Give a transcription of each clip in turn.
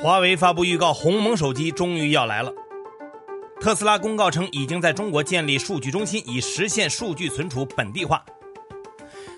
华为发布预告，鸿蒙手机终于要来了。特斯拉公告称，已经在中国建立数据中心，以实现数据存储本地化。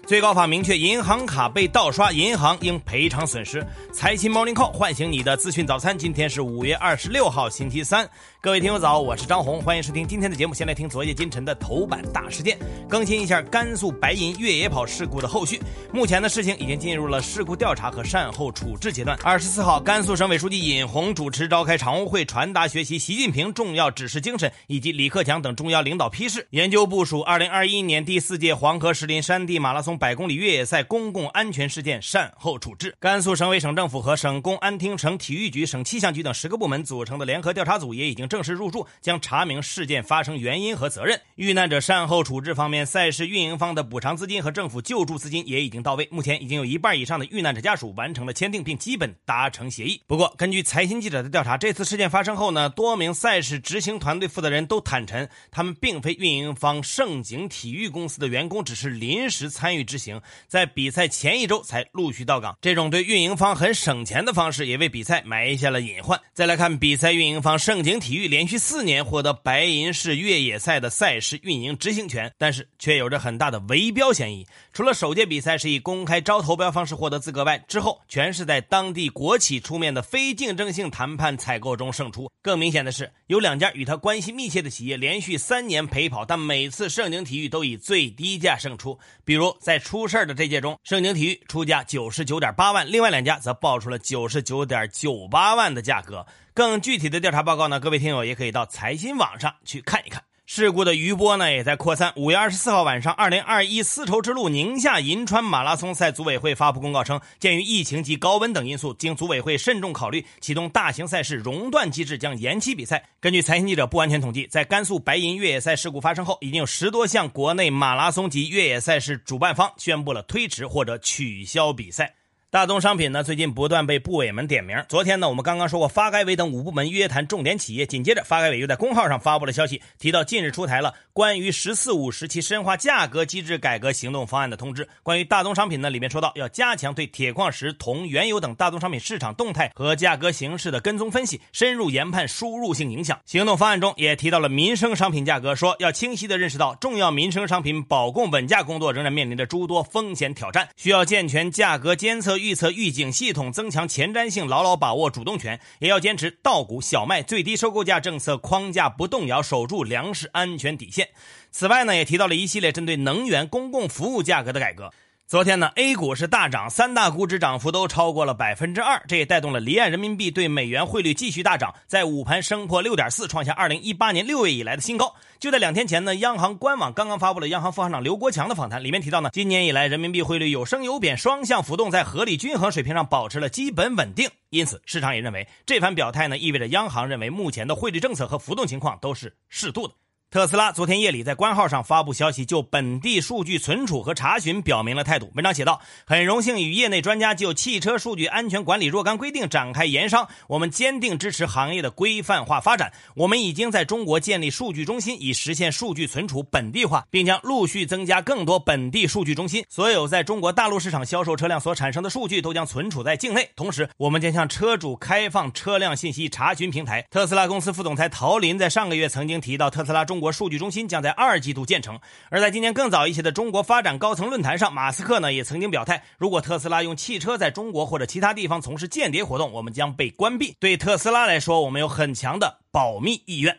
最高法明确，银行卡被盗刷，银行应赔偿损失。财新 Morning Call 唤醒你的资讯早餐。今天是五月二十六号，星期三。各位听友早，我是张红，欢迎收听今天的节目。先来听昨夜今晨的头版大事件，更新一下甘肃白银越野跑事故的后续。目前的事情已经进入了事故调查和善后处置阶段。二十四号，甘肃省委书记尹洪主持召开常务会，传达学习习近平重要指示精神以及李克强等中央领导批示，研究部署二零二一年第四届黄河石林山地马拉松。百公里越野赛公共安全事件善后处置。甘肃省委、省政府和省公安厅、省体育局、省气象局等十个部门组成的联合调查组也已经正式入驻，将查明事件发生原因和责任。遇难者善后处置方面，赛事运营方的补偿资金和政府救助资金也已经到位。目前已经有一半以上的遇难者家属完成了签订，并基本达成协议。不过，根据财新记者的调查，这次事件发生后呢，多名赛事执行团队负责人都坦陈，他们并非运营方盛景体育公司的员工，只是临时参与。执行在比赛前一周才陆续到岗，这种对运营方很省钱的方式，也为比赛埋下了隐患。再来看比赛运营方盛景体育，连续四年获得白银市越野赛的赛事运营执行权，但是却有着很大的围标嫌疑。除了首届比赛是以公开招投标方式获得资格外，之后全是在当地国企出面的非竞争性谈判采购中胜出。更明显的是，有两家与他关系密切的企业连续三年陪跑，但每次盛景体育都以最低价胜出。比如在出事儿的这届中，盛景体育出价九十九点八万，另外两家则报出了九十九点九八万的价格。更具体的调查报告呢？各位听友也可以到财新网上去看一看。事故的余波呢也在扩散。五月二十四号晚上，二零二一丝绸之路宁夏银川马拉松赛组委会发布公告称，鉴于疫情及高温等因素，经组委会慎重考虑，启动大型赛事熔断机制，将延期比赛。根据财新记者不完全统计，在甘肃白银越野赛事故发生后，已经有十多项国内马拉松及越野赛事主办方宣布了推迟或者取消比赛。大宗商品呢，最近不断被部委们点名。昨天呢，我们刚刚说过，发改委等五部门约谈重点企业。紧接着，发改委又在公号上发布了消息，提到近日出台了关于“十四五”时期深化价格机制改革行动方案的通知。关于大宗商品呢，里面说到要加强对铁矿石、铜、原油等大宗商品市场动态和价格形势的跟踪分析，深入研判输入性影响。行动方案中也提到了民生商品价格，说要清晰地认识到重要民生商品保供稳价工作仍然面临着诸多风险挑战，需要健全价格监测。预测预警系统，增强前瞻性，牢牢把握主动权，也要坚持稻谷小麦最低收购价政策框架不动摇，守住粮食安全底线。此外呢，也提到了一系列针对能源、公共服务价格的改革。昨天呢，A 股是大涨，三大股指涨幅都超过了百分之二，这也带动了离岸人民币对美元汇率继续大涨，在午盘升破六点四，创下二零一八年六月以来的新高。就在两天前呢，央行官网刚刚发布了央行副行长刘国强的访谈，里面提到呢，今年以来人民币汇率有升有贬，双向浮动在合理均衡水平上保持了基本稳定。因此，市场也认为这番表态呢，意味着央行认为目前的汇率政策和浮动情况都是适度的。特斯拉昨天夜里在官号上发布消息，就本地数据存储和查询表明了态度。文章写道：“很荣幸与业内专家就汽车数据安全管理若干规定展开研商，我们坚定支持行业的规范化发展。我们已经在中国建立数据中心，以实现数据存储本地化，并将陆续增加更多本地数据中心。所有在中国大陆市场销售车辆所产生的数据都将存储在境内。同时，我们将向车主开放车辆信息查询平台。”特斯拉公司副总裁陶林在上个月曾经提到，特斯拉中。国数据中心将在二季度建成，而在今年更早一些的中国发展高层论坛上，马斯克呢也曾经表态，如果特斯拉用汽车在中国或者其他地方从事间谍活动，我们将被关闭。对特斯拉来说，我们有很强的保密意愿。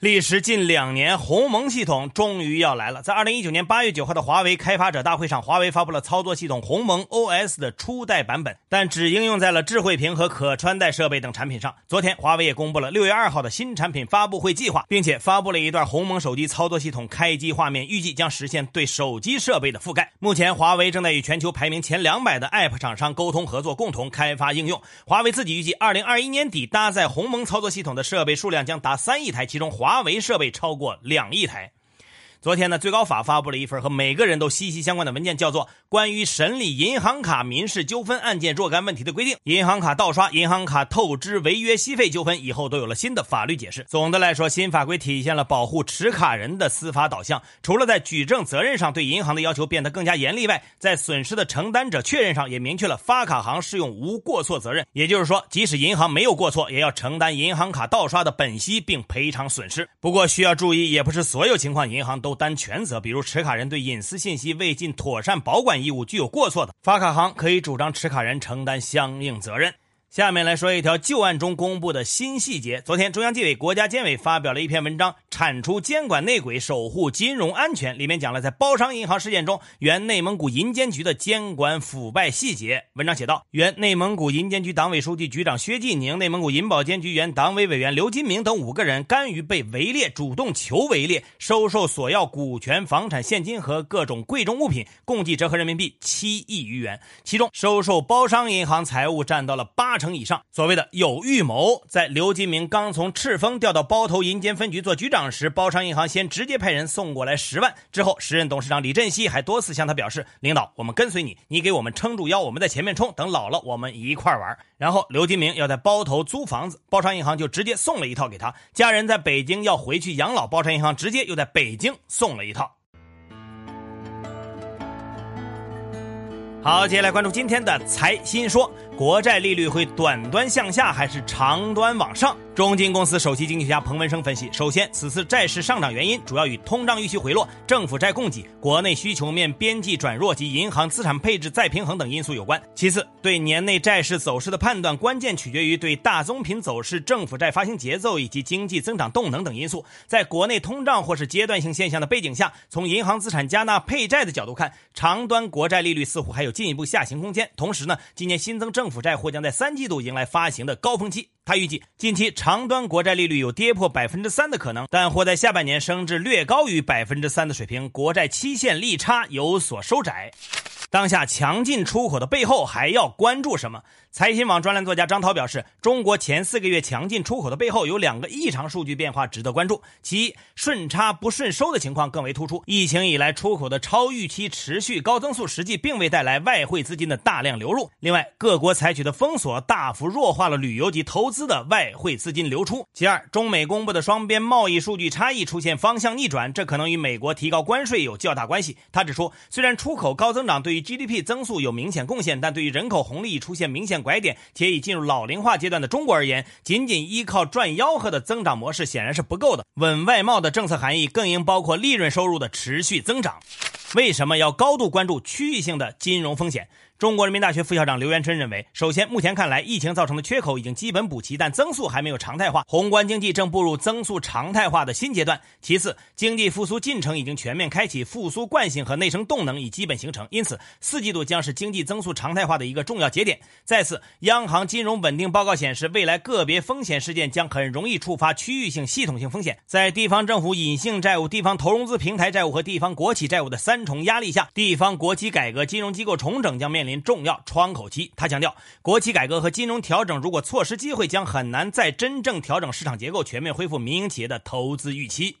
历时近两年，鸿蒙系统终于要来了。在二零一九年八月九号的华为开发者大会上，华为发布了操作系统鸿蒙 OS 的初代版本，但只应用在了智慧屏和可穿戴设备等产品上。昨天，华为也公布了六月二号的新产品发布会计划，并且发布了一段鸿蒙手机操作系统开机画面，预计将实现对手机设备的覆盖。目前，华为正在与全球排名前两百的 App 厂商沟通合作，共同开发应用。华为自己预计，二零二一年底搭载鸿蒙操作系统的设备数量将达三亿台，其中华。华为设备超过两亿台。昨天呢，最高法发布了一份和每个人都息息相关的文件，叫做《关于审理银行卡民事纠纷案件若干问题的规定》。银行卡盗刷、银行卡透支违约息费纠纷以后都有了新的法律解释。总的来说，新法规体现了保护持卡人的司法导向。除了在举证责任上对银行的要求变得更加严厉外，在损失的承担者确认上也明确了发卡行适用无过错责任。也就是说，即使银行没有过错，也要承担银行卡盗刷的本息并赔偿损失。不过需要注意，也不是所有情况银行都都。担全责，比如持卡人对隐私信息未尽妥善保管义务具有过错的，发卡行可以主张持卡人承担相应责任。下面来说一条旧案中公布的新细节。昨天，中央纪委国家监委发表了一篇文章，铲除监管内鬼，守护金融安全。里面讲了在包商银行事件中，原内蒙古银监局的监管腐败细节。文章写道，原内蒙古银监局党委书记、局长薛继宁、内蒙古银保监局原党委委员刘金明等五个人，甘于被围猎、主动求围猎、收受索要股权、房产、现金和各种贵重物品，共计折合人民币七亿余元。其中，收受包商银行财物占到了八。成以上，所谓的有预谋，在刘金明刚从赤峰调到包头银监分局做局长当时，包商银行先直接派人送过来十万。之后，时任董事长李振西还多次向他表示：“领导，我们跟随你，你给我们撑住腰，我们在前面冲，等老了我们一块玩。”然后，刘金明要在包头租房子，包商银行就直接送了一套给他。家人在北京要回去养老，包商银行直接又在北京送了一套。好，接下来关注今天的财新说。国债利率会短端向下还是长端往上？中金公司首席经济学家彭文生分析：首先，此次债市上涨原因主要与通胀预期回落、政府债供给、国内需求面边际转弱及银行资产配置再平衡等因素有关。其次，对年内债市走势的判断关键取决于对大宗品走势、政府债发行节奏以及经济增长动能等因素。在国内通胀或是阶段性现象的背景下，从银行资产加纳配债的角度看，长端国债利率似乎还有进一步下行空间。同时呢，今年新增政府 府债或将在三季度迎来发行的高峰期。他预计近期长端国债利率有跌破百分之三的可能，但或在下半年升至略高于百分之三的水平，国债期限利差有所收窄。当下强劲出口的背后还要关注什么？财新网专栏作家张涛表示，中国前四个月强劲出口的背后有两个异常数据变化值得关注。其一，顺差不顺收的情况更为突出。疫情以来，出口的超预期持续高增速，实际并未带来外汇资金的大量流入。另外，各国采取的封锁大幅弱化了旅游及投资的外汇资金流出。其二，中美公布的双边贸易数据差异出现方向逆转，这可能与美国提高关税有较大关系。他指出，虽然出口高增长对于 GDP 增速有明显贡献，但对于人口红利出现明显。拐点且已进入老龄化阶段的中国而言，仅仅依靠赚吆喝的增长模式显然是不够的。稳外贸的政策含义更应包括利润收入的持续增长。为什么要高度关注区域性的金融风险？中国人民大学副校长刘元春认为，首先，目前看来，疫情造成的缺口已经基本补齐，但增速还没有常态化，宏观经济正步入增速常态化的新阶段。其次，经济复苏进程已经全面开启，复苏惯性和内生动能已基本形成，因此，四季度将是经济增速常态化的一个重要节点。再次，央行金融稳定报告显示，未来个别风险事件将很容易触发区域性、系统性风险。在地方政府隐性债务、地方投融资平台债务和地方国企债务的三重压力下，地方国企改革、金融机构重整将面临。重要窗口期，他强调，国企改革和金融调整如果错失机会，将很难再真正调整市场结构，全面恢复民营企业的投资预期。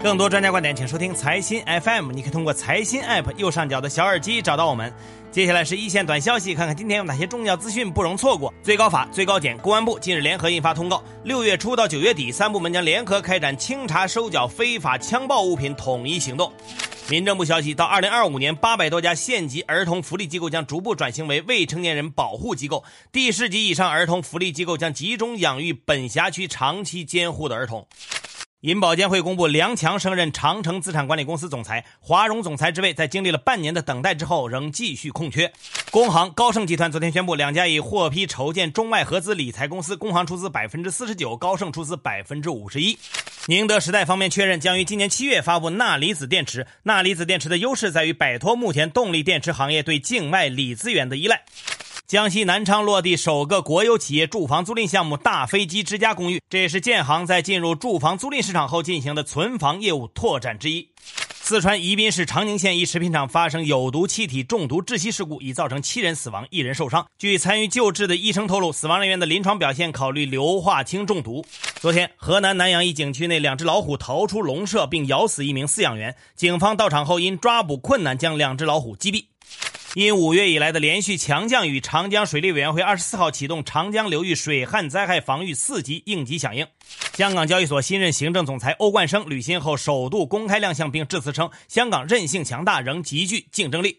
更多专家观点，请收听财新 FM。你可以通过财新 App 右上角的小耳机找到我们。接下来是一线短消息，看看今天有哪些重要资讯不容错过。最高法、最高检、公安部近日联合印发通告，六月初到九月底，三部门将联合开展清查收缴非法枪爆物品统一行动。民政部消息，到二零二五年，八百多家县级儿童福利机构将逐步转型为未成年人保护机构，地市级以上儿童福利机构将集中养育本辖区长期监护的儿童。银保监会公布，梁强升任长城资产管理公司总裁，华融总裁之位在经历了半年的等待之后，仍继续空缺。工行、高盛集团昨天宣布，两家已获批筹建中外合资理财公司，工行出资百分之四十九，高盛出资百分之五十一。宁德时代方面确认，将于今年七月发布钠离子电池。钠离子电池的优势在于摆脱目前动力电池行业对境外锂资源的依赖。江西南昌落地首个国有企业住房租赁项目“大飞机之家公寓”，这也是建行在进入住房租赁市场后进行的存房业务拓展之一。四川宜宾市长宁县一食品厂发生有毒气体中毒窒息事故，已造成七人死亡，一人受伤。据参与救治的医生透露，死亡人员的临床表现考虑硫化氢中毒。昨天，河南南阳一景区内两只老虎逃出笼舍并咬死一名饲养员，警方到场后因抓捕困难将两只老虎击毙。因五月以来的连续强降雨，长江水利委员会二十四号启动长江流域水旱灾害防御四级应急响应。香港交易所新任行政总裁欧冠生履新后首度公开亮相，并致辞称：“香港韧性强大，仍极具竞争力。”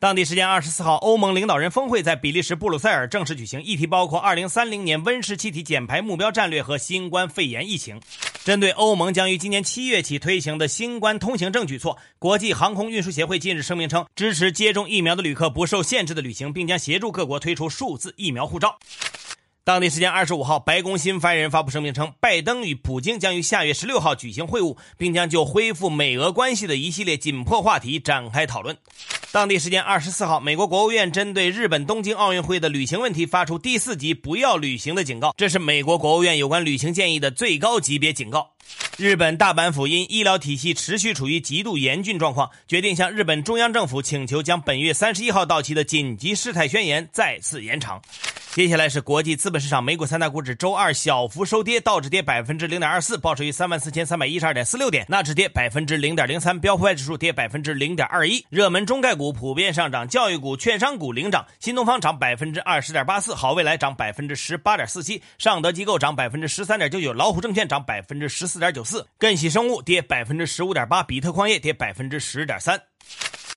当地时间二十四号，欧盟领导人峰会在比利时布鲁塞尔正式举行，议题包括二零三零年温室气体减排目标战略和新冠肺炎疫情。针对欧盟将于今年七月起推行的新冠通行证举措，国际航空运输协会近日声明称，支持接种疫苗的旅客不受限制的旅行，并将协助各国推出数字疫苗护照。当地时间二十五号，白宫新发言人发布声明称，拜登与普京将于下月十六号举行会晤，并将就恢复美俄关系的一系列紧迫话题展开讨论。当地时间二十四号，美国国务院针对日本东京奥运会的旅行问题发出第四级“不要旅行”的警告，这是美国国务院有关旅行建议的最高级别警告。日本大阪府因医疗体系持续处于极度严峻状况，决定向日本中央政府请求将本月三十一号到期的紧急事态宣言再次延长。接下来是国际资本市场，美股三大股指周二小幅收跌，道指跌百分之零点二四，报收于三万四千三百一十二点四六点；纳指跌百分之零点零三，标普指数跌百分之零点二一。热门中概股普遍上涨，教育股、券商股领涨，新东方涨百分之二十点八四，好未来涨百分之十八点四七，尚德机构涨百分之十三点九九，老虎证券涨百分之十四点九四，更喜生物跌百分之十五点八，比特矿业跌百分之十点三。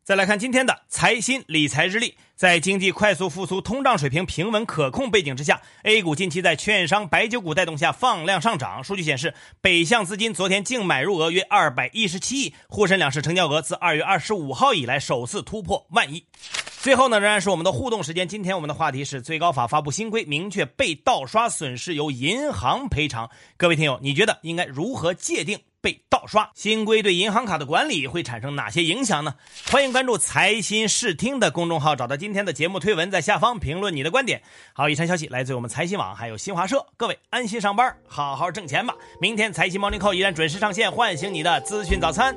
再来看今天的财新理财日历，在经济快速复苏、通胀水平平稳可控背景之下，A 股近期在券商、白酒股带动下放量上涨。数据显示，北向资金昨天净买入额约二百一十七亿，沪深两市成交额自二月二十五号以来首次突破万亿。最后呢，仍然是我们的互动时间。今天我们的话题是最高法发布新规，明确被盗刷损失由银行赔偿。各位听友，你觉得应该如何界定？被盗刷，新规对银行卡的管理会产生哪些影响呢？欢迎关注财新视听的公众号，找到今天的节目推文，在下方评论你的观点。好，以上消息来自我们财新网，还有新华社。各位安心上班，好好挣钱吧。明天财新 Morning Call 依然准时上线，唤醒你的资讯早餐。